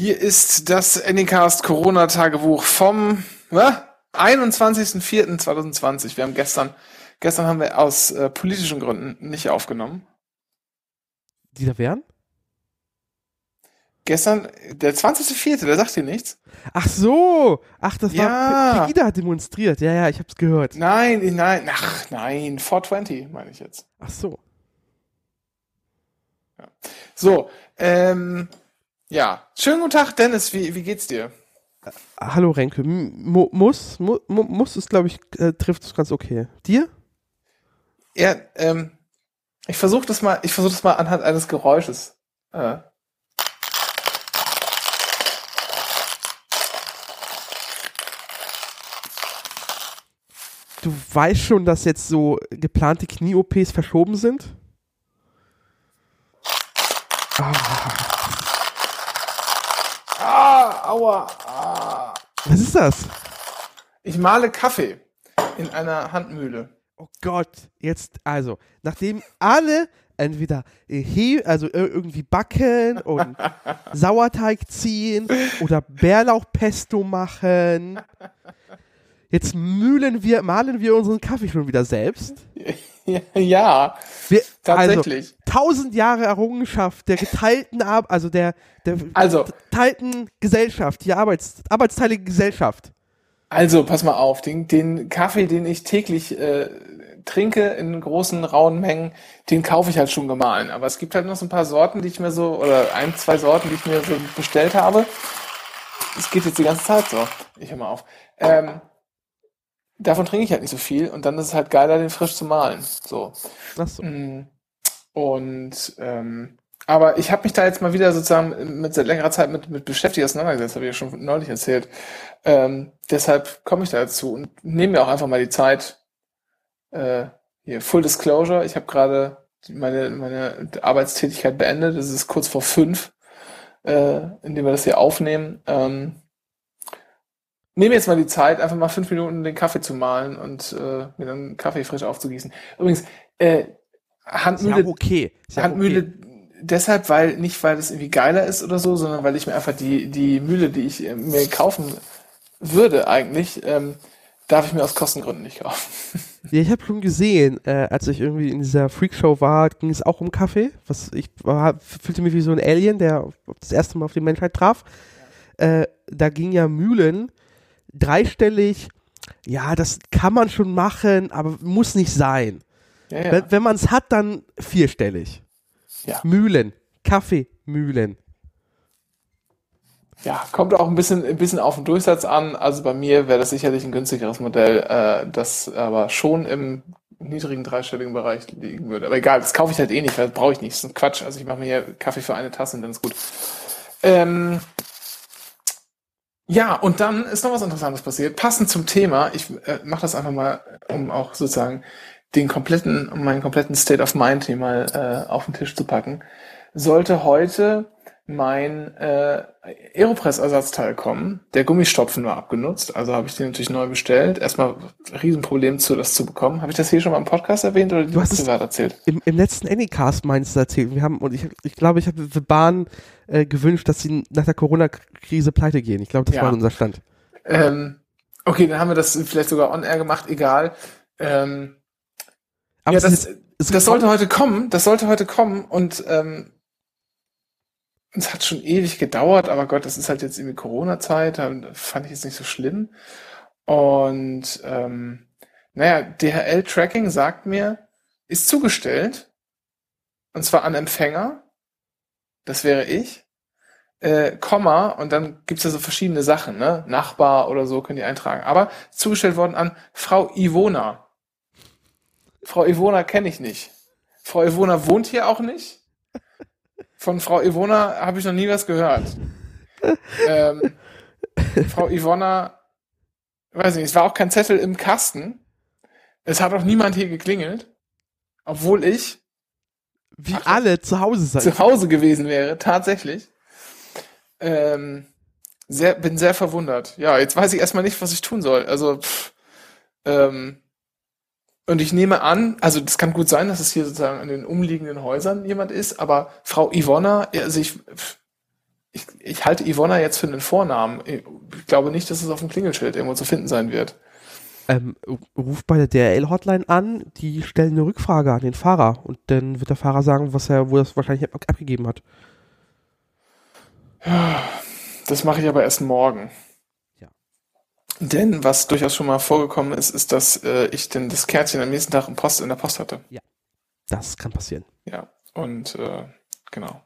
Hier ist das Anycast Corona-Tagebuch vom was? 21.04.2020. Wir haben gestern, gestern haben wir aus äh, politischen Gründen nicht aufgenommen. Die da wären? Gestern, der 20.04., der sagt dir nichts? Ach so! Ach, das Ja. war Pegida hat demonstriert. Ja, ja, ich hab's gehört. Nein, nein, ach nein, 420 meine ich jetzt. Ach so. So, ähm, ja. Schönen guten Tag, Dennis, wie, wie geht's dir? Hallo Renke. M mu muss, mu mu muss es, glaube ich, äh, trifft es ganz okay. Dir? Ja, ähm, ich versuche das mal, ich versuche das mal anhand eines Geräusches. Äh, Du weißt schon, dass jetzt so geplante Knie-OPs verschoben sind? ah, aua, ah. Was ist das? Ich male Kaffee in einer Handmühle. Oh Gott, jetzt, also, nachdem alle entweder he also ir- irgendwie backen und Sauerteig ziehen oder Bärlauchpesto machen, jetzt mühlen wir, malen wir unseren Kaffee schon wieder selbst. ja, Wir, Tatsächlich. Also, tausend Jahre Errungenschaft der geteilten Ar also der, der Also. geteilten Gesellschaft, die Arbeits arbeitsteilige Gesellschaft. also pass mal auf, den, den Kaffee, den ich täglich äh, trinke in großen, rauen Mengen, den kaufe ich halt schon gemahlen. Aber es gibt halt noch so ein paar Sorten, die ich mir so, oder ein, zwei Sorten, die ich mir so bestellt habe. Es geht jetzt die ganze Zeit so. Ich hör mal auf. Ähm, davon trinke ich halt nicht so viel und dann ist es halt geiler, den frisch zu mahlen. So. Ach so. Mm. Und ähm, aber ich habe mich da jetzt mal wieder sozusagen mit seit längerer Zeit mit, mit beschäftigt auseinandergesetzt, habe ich ja schon neulich erzählt. Ähm, deshalb komme ich da dazu und nehme mir auch einfach mal die Zeit. Äh, hier, Full Disclosure, ich habe gerade meine, meine Arbeitstätigkeit beendet. Es ist kurz vor fünf, äh, indem wir das hier aufnehmen. Ähm, nehme jetzt mal die Zeit, einfach mal fünf Minuten den Kaffee zu mahlen und äh, mir dann Kaffee frisch aufzugießen. Übrigens, äh, Handmühle, ja okay. Ja Handmühle okay. deshalb, weil nicht, weil das irgendwie geiler ist oder so, sondern weil ich mir einfach die, die Mühle, die ich äh, mir kaufen würde eigentlich, ähm, darf ich mir aus Kostengründen nicht kaufen. Ja, ich habe schon gesehen, äh, als ich irgendwie in dieser Freakshow war, ging es auch um Kaffee. Was ich war, fühlte mich wie so ein Alien, der das erste Mal auf die Menschheit traf. Äh, da ging ja Mühlen dreistellig. Ja, das kann man schon machen, aber muss nicht sein. Ja, ja. Wenn, wenn man es hat, dann vierstellig. Ja. Mühlen, Kaffeemühlen. ja, kommt auch ein bisschen, ein bisschen auf den Durchsatz an. Also bei mir wäre das sicherlich ein günstigeres Modell, äh, das aber schon im niedrigen dreistelligen Bereich liegen würde. Aber egal, das kaufe ich halt eh nicht, weil das brauche ich nicht. Das ist ein Quatsch. Also ich mache mir hier Kaffee für eine Tasse und dann ist gut. Ähm, ja, und dann ist noch was Interessantes passiert. Passend zum Thema, ich äh, mache das einfach mal, um auch sozusagen den kompletten, meinen kompletten State of Mind hier mal äh, auf den Tisch zu packen, sollte heute mein äh, Aeropress-Ersatzteil kommen. Der Gummistopfen war abgenutzt, also habe ich den natürlich neu bestellt. Erstmal Riesenproblem, zu das zu bekommen. Habe ich das hier schon mal im Podcast erwähnt oder Du hast es- privat erzählt? Im, im letzten Anycast meinst du erzählt. Wir haben, und ich, ich glaube, ich habe The Bahn äh, gewünscht, dass sie nach der Corona-Krise pleite gehen. Ich glaube, das Ja. war unser Stand. Ähm, okay, dann haben wir das vielleicht sogar on-air gemacht, egal. Ähm, Aber ja, das, ist das sollte heute kommen, das sollte heute kommen und ähm, es hat schon ewig gedauert, aber Gott, das ist halt jetzt irgendwie Corona-Zeit, fand ich es nicht so schlimm. Und ähm, naja, DHL-Tracking sagt mir, ist zugestellt, und zwar an Empfänger, das wäre ich, äh, Komma, und dann gibt's ja so verschiedene Sachen, ne? Nachbar oder so könnt ihr eintragen. Aber zugestellt worden an Frau Ivona. Frau Ivona kenne ich nicht. Frau Ivona wohnt hier auch nicht. Von Frau Ivona habe ich noch nie was gehört. ähm, Frau Ivona, weiß nicht, es war auch kein Zettel im Kasten. Es hat auch niemand hier geklingelt. Obwohl ich wie alle zu Hause sein. zu Hause gewesen wäre, tatsächlich. Ähm, sehr, bin sehr verwundert. Ja, jetzt weiß ich erstmal nicht, was ich tun soll. Also, pff, ähm, und ich nehme an, also das kann gut sein, dass es hier sozusagen an den umliegenden Häusern jemand ist, aber Frau Ivonna, ja, also ich, ich, ich halte Ivonna jetzt für einen Vornamen. Ich glaube nicht, dass es auf dem Klingelschild irgendwo zu finden sein wird. Ähm, ruft bei der DRL-Hotline an, die stellen eine Rückfrage an den Fahrer und dann wird der Fahrer sagen, was er, wo er es wahrscheinlich ab abgegeben hat. Ja, das mache ich aber erst morgen. Ja. Denn was durchaus schon mal vorgekommen ist, ist, dass äh, ich denn das Kärtchen am nächsten Tag im Post, in der Post hatte. Das kann passieren. Ja, und äh, genau.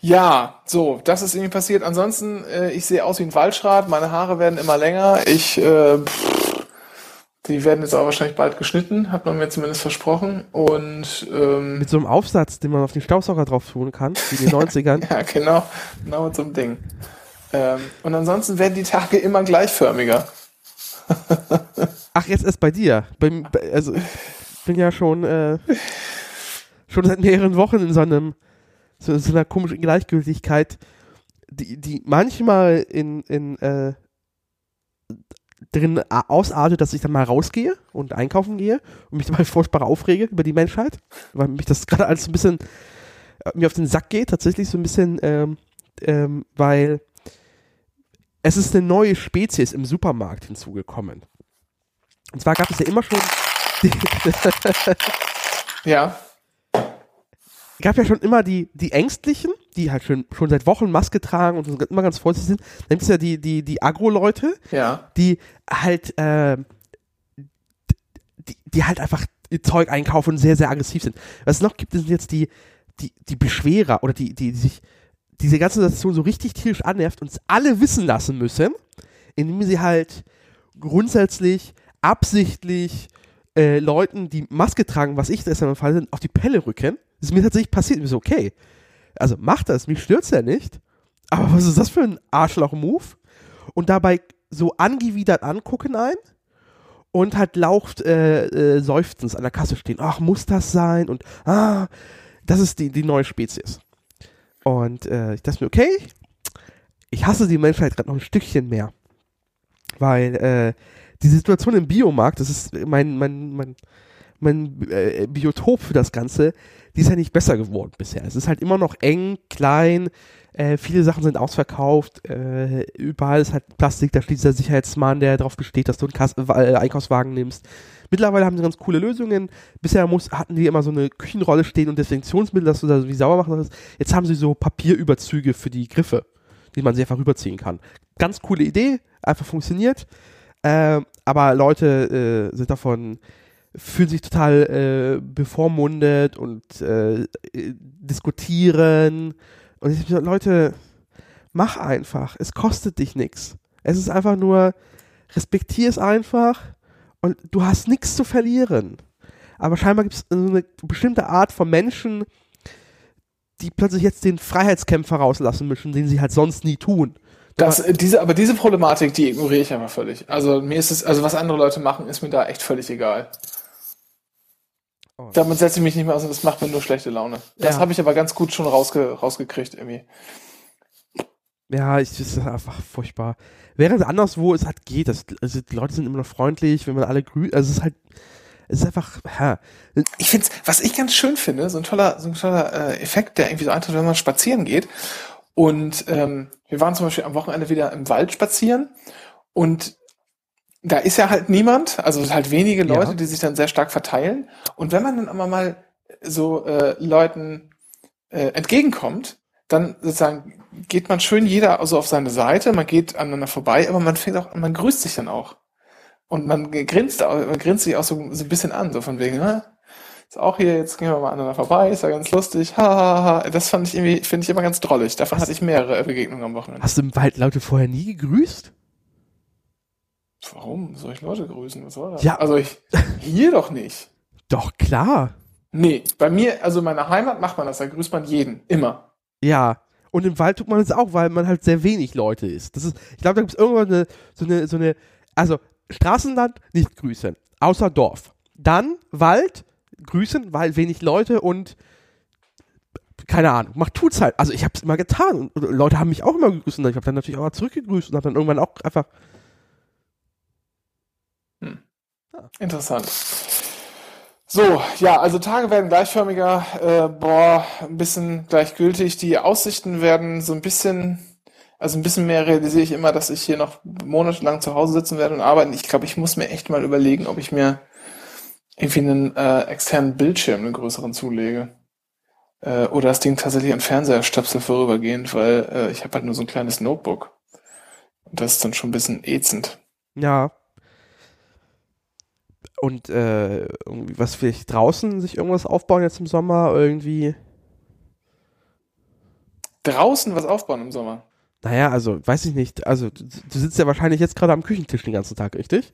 Ja, so, das ist irgendwie passiert. Ansonsten, äh, ich sehe aus wie ein Waldschrat, meine Haare werden immer länger. Ich, äh, pff, die werden jetzt auch wahrscheinlich bald geschnitten, hat man mir zumindest versprochen. Und ähm, Mit so einem Aufsatz, den man auf den Staubsauger drauf tun kann, wie in den 90ern. ja, genau, genau mit so einem Ding. Ähm, und ansonsten werden die Tage immer gleichförmiger. Ach, jetzt erst bei dir. Bei, also ich bin ja schon, äh, schon seit mehreren Wochen in so einem so, so einer komischen Gleichgültigkeit, die, die manchmal in, in äh, drin ausartet, dass ich dann mal rausgehe und einkaufen gehe und mich dabei furchtbar aufrege über die Menschheit, weil mich das gerade alles ein bisschen äh, mir auf den Sack geht, tatsächlich so ein bisschen, ähm, ähm, weil es ist eine neue Spezies im Supermarkt hinzugekommen. Und zwar gab es ja immer schon Ja, gab ja schon immer die, die Ängstlichen, die halt schon, schon seit Wochen Maske tragen und immer ganz vorsichtig sind. Dann gibt es ja die, die, die Agro-Leute, ja, die halt, äh, die, die halt einfach ihr Zeug einkaufen und sehr, sehr aggressiv sind. Was es noch gibt, sind jetzt die, die, die Beschwerer oder die, die, die sich diese ganze Situation so richtig tierisch annervt und es alle wissen lassen müssen, indem sie halt grundsätzlich, absichtlich äh, Leuten, die Maske tragen, was ich das in meinem Fall sind, auf die Pelle rücken. Das ist mir tatsächlich passiert. Ich so, okay, also macht das, mich stört's ja nicht. Aber was ist das für ein Arschloch-Move? Und dabei so angewidert angucken ein und halt laucht äh, äh, seufzend an der Kasse stehen. Ach, muss das sein? Und ah, das ist die, die neue Spezies. Und äh, ich dachte mir, okay, ich hasse die Menschheit gerade noch ein Stückchen mehr. Weil äh, die Situation im Biomarkt, das ist mein, mein, mein, mein äh, Biotop für das Ganze, die ist ja nicht besser geworden bisher. Es ist halt immer noch eng, klein, äh, viele Sachen sind ausverkauft, äh, überall ist halt Plastik, da steht dieser Sicherheitsmann, der darauf besteht, dass du einen Kass äh, Einkaufswagen nimmst. Mittlerweile haben sie ganz coole Lösungen. Bisher muss, hatten die immer so eine Küchenrolle stehen und Desinfektionsmittel, dass du da wie sauber machen kannst. Jetzt haben sie so Papierüberzüge für die Griffe, die man sich einfach rüberziehen kann. Ganz coole Idee, einfach funktioniert. Äh, aber Leute äh, sind davon fühlen sich total äh, bevormundet und äh, diskutieren. Und ich so, Leute, mach einfach. Es kostet dich nichts. Es ist einfach nur, respektier es einfach und du hast nichts zu verlieren. Aber scheinbar gibt es eine bestimmte Art von Menschen, die plötzlich jetzt den Freiheitskämpfer rauslassen müssen, den sie halt sonst nie tun. Das, äh, diese, aber diese Problematik, die ignoriere ich einfach völlig. Also mir ist es, also was andere Leute machen, ist mir da echt völlig egal. Oh. Damit setze ich mich nicht mehr aus und das macht mir nur schlechte Laune. Das Ja. habe ich aber ganz gut schon rausge rausgekriegt irgendwie. Ja, ich, das ist einfach furchtbar. Während anderswo es halt geht, das, also die Leute sind immer noch freundlich, wenn man alle grüßt, also es ist halt, es ist einfach, ja, Ich finde, was ich ganz schön finde, so ein toller, so ein toller äh, Effekt, der irgendwie so eintritt, wenn man spazieren geht. Und ähm, wir waren zum Beispiel am Wochenende wieder im Wald spazieren und da ist ja halt niemand, also halt wenige Leute, Ja. die sich dann sehr stark verteilen. Und wenn man dann aber mal so äh, Leuten äh, entgegenkommt, dann sozusagen geht man schön jeder also auf seine Seite, man geht aneinander vorbei, aber man fängt auch an, man grüßt sich dann auch. Und man grinst, man grinst sich auch so, so ein bisschen an, so von wegen, ne? Ist auch hier, jetzt gehen wir mal aneinander vorbei, ist ja ganz lustig, ha, ha, ha. Das fand ich irgendwie, finde ich immer ganz drollig. Davon hatte ich mehrere Begegnungen am Wochenende. hast du im Wald Leute vorher nie gegrüßt? Warum soll ich Leute grüßen? Was soll das? Ja. Also ich, hier doch nicht. Doch, klar. Nee, bei mir, also in meiner Heimat macht man das, da grüßt man jeden, immer. Ja. Und im Wald tut man es auch, weil man halt sehr wenig Leute ist. Das ist, ich glaube, da gibt es irgendwann eine, so eine, so eine, also Straßenland nicht grüßen, außer Dorf. Dann Wald grüßen, weil wenig Leute und keine Ahnung, macht tut's halt. Also ich habe es immer getan und Leute haben mich auch immer gegrüßt und ich habe dann natürlich auch mal zurückgegrüßt und habe dann irgendwann auch einfach Interessant. So, ja, also Tage werden gleichförmiger, äh, boah, ein bisschen gleichgültig. Die Aussichten werden so ein bisschen, also ein bisschen mehr realisiere ich immer, dass ich hier noch monatelang zu Hause sitzen werde und arbeiten. Ich glaube, ich muss mir echt mal überlegen, ob ich mir irgendwie einen äh, externen Bildschirm, einen größeren zulege. Äh, oder das Ding tatsächlich an Fernseher stöpsel vorübergehend, weil äh, ich habe halt nur so ein kleines Notebook. Und das ist dann schon ein bisschen ätzend. Ja. Und äh, irgendwie was vielleicht draußen sich irgendwas aufbauen jetzt im Sommer, irgendwie. Draußen was aufbauen im Sommer? Naja, also weiß ich nicht. Also du, du sitzt ja wahrscheinlich jetzt gerade am Küchentisch den ganzen Tag, richtig?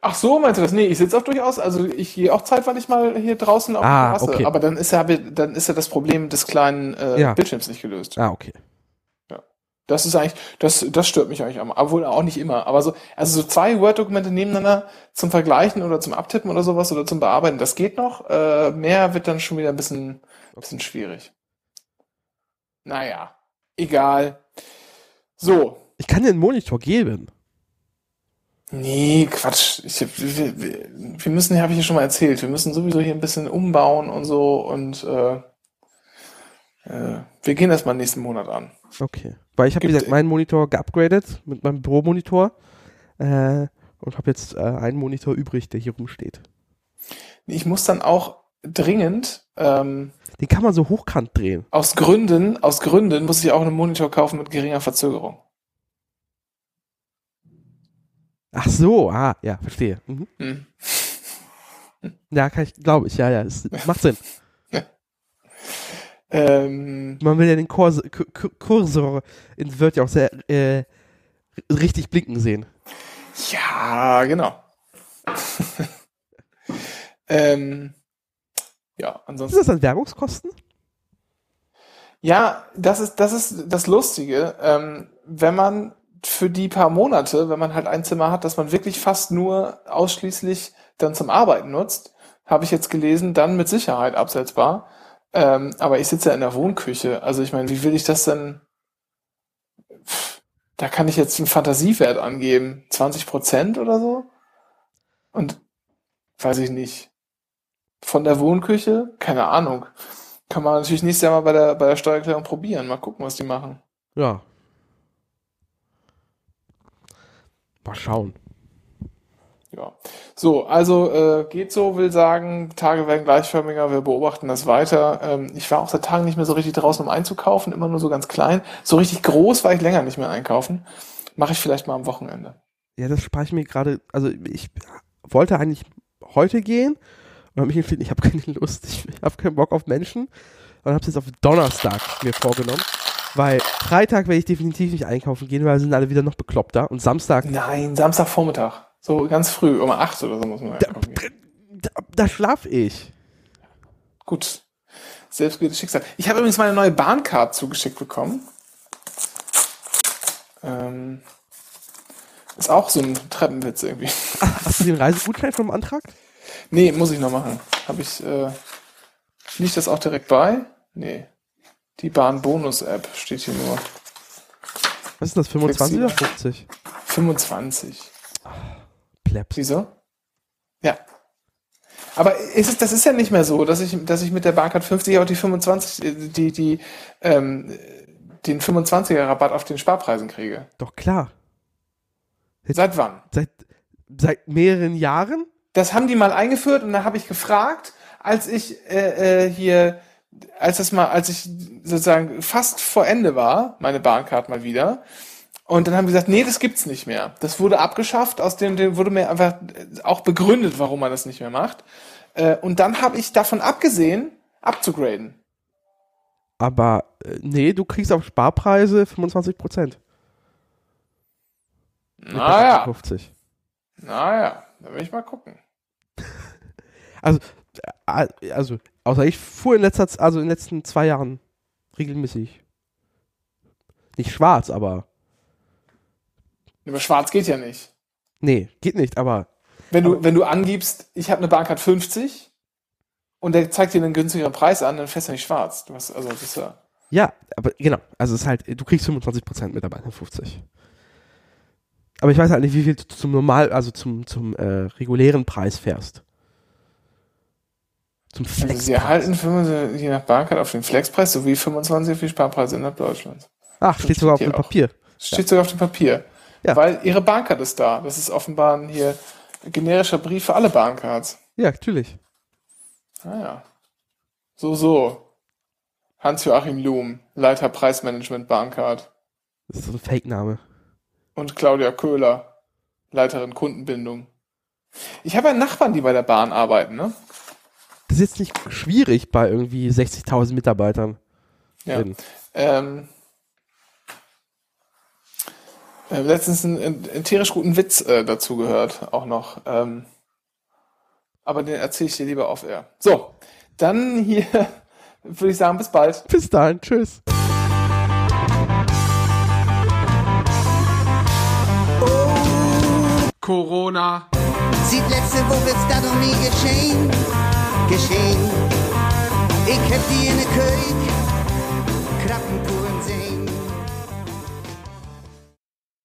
Ach so, meinst du das? Nee, ich sitze auch durchaus, also ich gehe auch zeitweilig mal hier draußen auf Ah, die Terrasse, okay. aber dann ist ja, dann ist ja das Problem des kleinen äh, Ja. Bildschirms nicht gelöst. Ah, okay. Das ist eigentlich, das, das stört mich eigentlich am, obwohl auch nicht immer. Aber so, also so zwei Word-Dokumente nebeneinander zum Vergleichen oder zum Abtippen oder sowas oder zum Bearbeiten, das geht noch. Äh, mehr wird dann schon wieder ein bisschen, bisschen schwierig. Naja, egal. So. Ich kann dir einen Monitor geben. Nee, Quatsch. Ich, wir, wir, wir müssen, habe ich ja schon mal erzählt, wir müssen sowieso hier ein bisschen umbauen und so und äh, äh, wir gehen das mal nächsten Monat an. Okay. Weil ich habe, wie gesagt, meinen Monitor geupgradet mit meinem Büromonitor äh, und habe jetzt äh, einen Monitor übrig, der hier rumsteht. Ich muss dann auch dringend, ähm, Den kann man so hochkant drehen. aus Gründen, aus Gründen muss ich auch einen Monitor kaufen mit geringer Verzögerung. Ach so, ah, ja, verstehe. Mhm. Hm. Ja, kann ich, glaube ich, ja, ja, es macht Sinn. Ähm, Man will ja den Kurs, Kursor in Word ja auch sehr äh, richtig blinken sehen. ja, genau. ähm, ja, Ist ansonsten. das dann Werbungskosten? Ja, das ist, das ist das Lustige. Ähm, wenn man für die paar Monate, wenn man halt ein Zimmer hat, das man wirklich fast nur ausschließlich dann zum Arbeiten nutzt, habe ich jetzt gelesen, dann mit Sicherheit absetzbar. Ähm, aber ich sitze ja in der Wohnküche. Also ich meine, wie will ich das denn? Pff, Da kann ich jetzt einen Fantasiewert angeben. 20 Prozent oder so? Und weiß ich nicht. Von der Wohnküche? Keine Ahnung. Kann man natürlich nächstes Jahr mal bei der, bei der Steuererklärung probieren. Mal gucken, was die machen. Ja. Mal schauen. Ja. So, also äh, geht so, will sagen, Tage werden gleichförmiger, wir beobachten das weiter. Ähm, ich war auch seit Tagen nicht mehr so richtig draußen, um einzukaufen, immer nur so ganz klein. So richtig groß war ich länger nicht mehr einkaufen. Mache ich vielleicht mal am Wochenende. Ja, das spare ich mir gerade. Also ich wollte eigentlich heute gehen und habe mich entschieden, ich habe keine Lust, ich habe keinen Bock auf Menschen und habe es jetzt auf Donnerstag mir vorgenommen, weil Freitag werde ich definitiv nicht einkaufen gehen, weil sind alle wieder noch bekloppter und Samstag Nein, Samstagvormittag. So ganz früh, um acht oder so muss man da, da, da schlaf ich. Gut. Selbstgewähltes Schicksal. Ich habe übrigens meine neue Bahncard zugeschickt bekommen. Ähm, ist auch so ein Treppenwitz irgendwie. Hast du den Reisegutschein vom Antrag? Nee, muss ich noch machen. Habe ich, äh, liegt das auch direkt bei? Nee. Die Bahn-Bonus-App steht hier nur. Was ist das, 25 oder Flexibel. 50? 25. Plebs. Wieso? Ja. Aber ist es, das ist ja nicht mehr so, dass ich, dass ich mit der Bahncard 50 auch die 25, äh, die, die, ähm, den 25er Rabatt auf den Sparpreisen kriege. Doch klar. Seit wann? Seit, seit mehreren Jahren? Das haben die mal eingeführt und da habe ich gefragt, als ich äh, äh, hier, als das mal, als ich sozusagen fast vor Ende war, meine Bahncard mal wieder. Und dann haben die gesagt, nee, das gibt's nicht mehr. Das wurde abgeschafft, aus dem, dem wurde mir einfach äh, auch begründet, warum man das nicht mehr macht. Äh, und dann habe ich davon abgesehen, abzugraden. Aber äh, nee, du kriegst auf Sparpreise 25 Prozent. Naja, 50. naja, da will ich mal gucken. Also, also, außer ich fuhr in letzter also in den letzten zwei Jahren regelmäßig. Nicht schwarz, aber. Aber schwarz geht ja nicht. Nee, geht nicht, aber. Wenn du, wenn du angibst, ich habe eine Bahncard 50 und der zeigt dir einen günstigeren Preis an, dann fährst du nicht schwarz. Du hast, also das ist ja. Ja, aber genau. Also es ist halt, du kriegst 25% mit dabei, 50. Aber ich weiß halt nicht, wie viel du zum normal, also zum, zum äh, regulären Preis fährst. Zum Also Flex. sie erhalten 25 je nach Bahncard auf den Flexpreis sowie 25 für Sparpreise innerhalb Deutschlands. Ach, steht sogar auf steht dem auch. Papier. Steht sogar auf dem Papier. Ja. Weil ihre Bahncard ist da. Das ist offenbar ein hier generischer Brief für alle Bahncards. Ja, natürlich. Naja. So, so. Hans-Joachim Lohm, Leiter Preismanagement Bahncard. Das ist so ein Fake-Name. Und Claudia Köhler, Leiterin Kundenbindung. Ich habe ja Nachbarn, die bei der Bahn arbeiten, ne? Das ist jetzt nicht schwierig bei irgendwie 60.000 Mitarbeitern. Ja. Ähm, äh, letztens einen, einen, tierisch guten Witz äh, dazu gehört, auch noch. Ähm, aber den erzähle ich dir lieber auf Air. So, dann hier würde ich sagen, bis bald. Bis dann. Tschüss. Corona. Sieht letzte Woche ist da noch nie geschehen, geschehen. Ich hab die in der König, Krappenpur